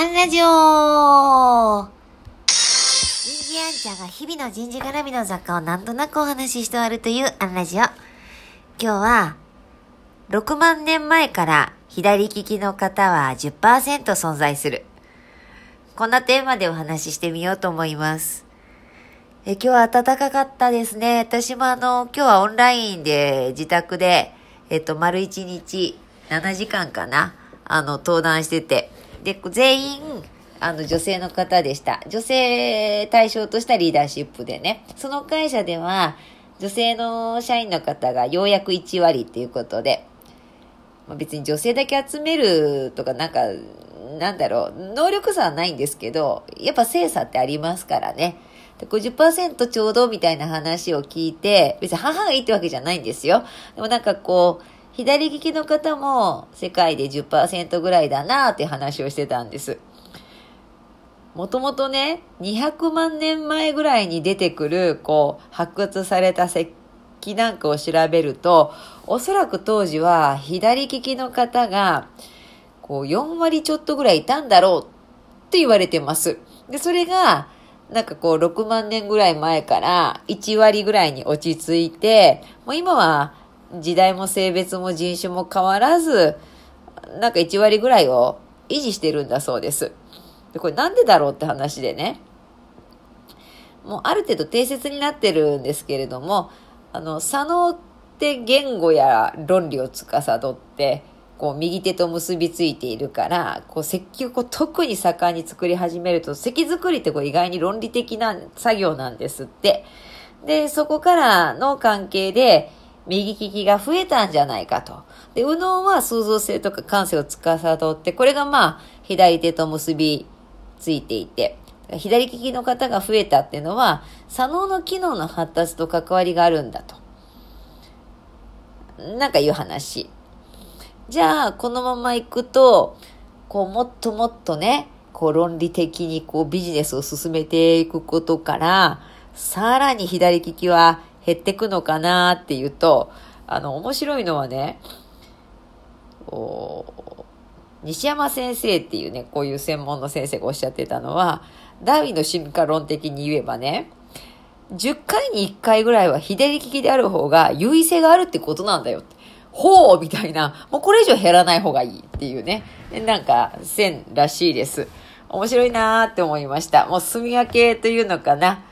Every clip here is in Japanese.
アンラジオ人事アンちゃんが日々の人事絡みの雑貨をなんとなくお話しして終わるというアンラジオ。今日は、6万年前から左利きの方は10%存在する。こんなテーマでお話ししてみようと思います。え今日は暖かかったですね。私もあの、今日はオンラインで自宅で、えっと、丸1日7時間かな、あの、登壇してて、で、全員、あの、女性の方でした。女性対象としたリーダーシップでね。その会社では、女性の社員の方がようやく1割っていうことで、まあ、別に女性だけ集めるとかなんか、なんだろう、能力差はないんですけど、やっぱ精査ってありますからね。で50%ちょうどみたいな話を聞いて、別に母がいいってわけじゃないんですよ。でもなんかこう、左利きの方も世界で10%ぐらいだなって話をしてたんです。もともとね、200万年前ぐらいに出てくる、こう、発掘された石器なんかを調べると、おそらく当時は左利きの方が、こう、4割ちょっとぐらいいたんだろうって言われてます。で、それが、なんかこう、6万年ぐらい前から1割ぐらいに落ち着いて、もう今は時代も性別も人種も変わらず、なんか1割ぐらいを維持してるんだそうです。で、これなんでだろうって話でね、もうある程度定説になってるんですけれども、あの、左脳って言語や論理を司って、こう右手と結びついているから、こう石器を特に盛んに作り始めると、石作りってこう意外に論理的な作業なんですって。で、そこからの関係で、右利きが増えたんじゃないかと。で、右脳は創造性とか感性を司って、これがまあ、左手と結びついていて、左利きの方が増えたっていうのは、左脳の機能の発達と関わりがあるんだと。なんかいう話。じゃあ、このまま行くと、こう、もっともっとね、こう、論理的にこう、ビジネスを進めていくことから、さらに左利きは減ってくのかなっていうと、あの、面白いのはね、西山先生っていうね、こういう専門の先生がおっしゃってたのは、ダーウィンの進化論的に言えばね、10回に1回ぐらいは左利きである方が優位性があるってことなんだよって。ほうみたいな、もうこれ以上減らない方がいいっていうね、なんか線らしいです。面白いなーって思いました。もう住み分けというのかな。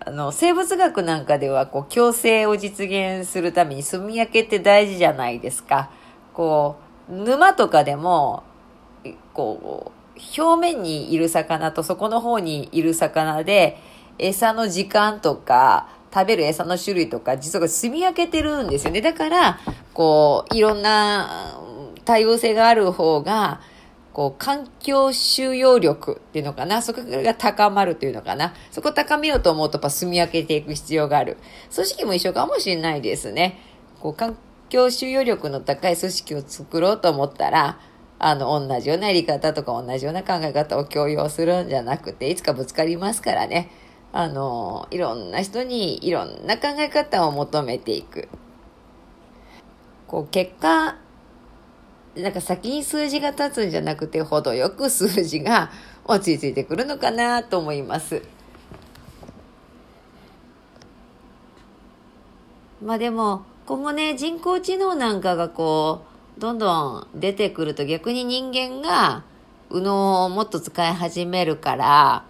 あの、生物学なんかでは、こう、共生を実現するために住み分けって大事じゃないですか。こう、沼とかでも、こう、表面にいる魚とそこの方にいる魚で、餌の時間とか、食べる餌の種類とか、実は住み分けてるんですよね。だから、こう、いろんな多様性がある方が、こう、環境収容力っていうのかな、そこが高まるというのかな、そこ高めようと思うと、やっぱ住み分けていく必要がある。組織も一緒かもしれないですね。こう、環境収容力の高い組織を作ろうと思ったら、あの、同じようなやり方とか同じような考え方を強要するんじゃなくて、いつかぶつかりますからね。あの、いろんな人にいろんな考え方を求めていく。こう、結果、なんか先に数字が立つんじゃなくて、程よく数字が落ち着いてくるのかなと思います。まあでも、今後ね、人工知能なんかがこう、どんどん出てくると逆に人間が、右脳をもっと使い始めるから、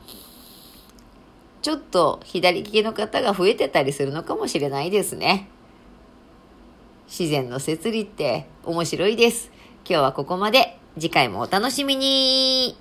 ちょっと左利きの方が増えてたりするのかもしれないですね。自然の摂理って面白いです。今日はここまで。次回もお楽しみに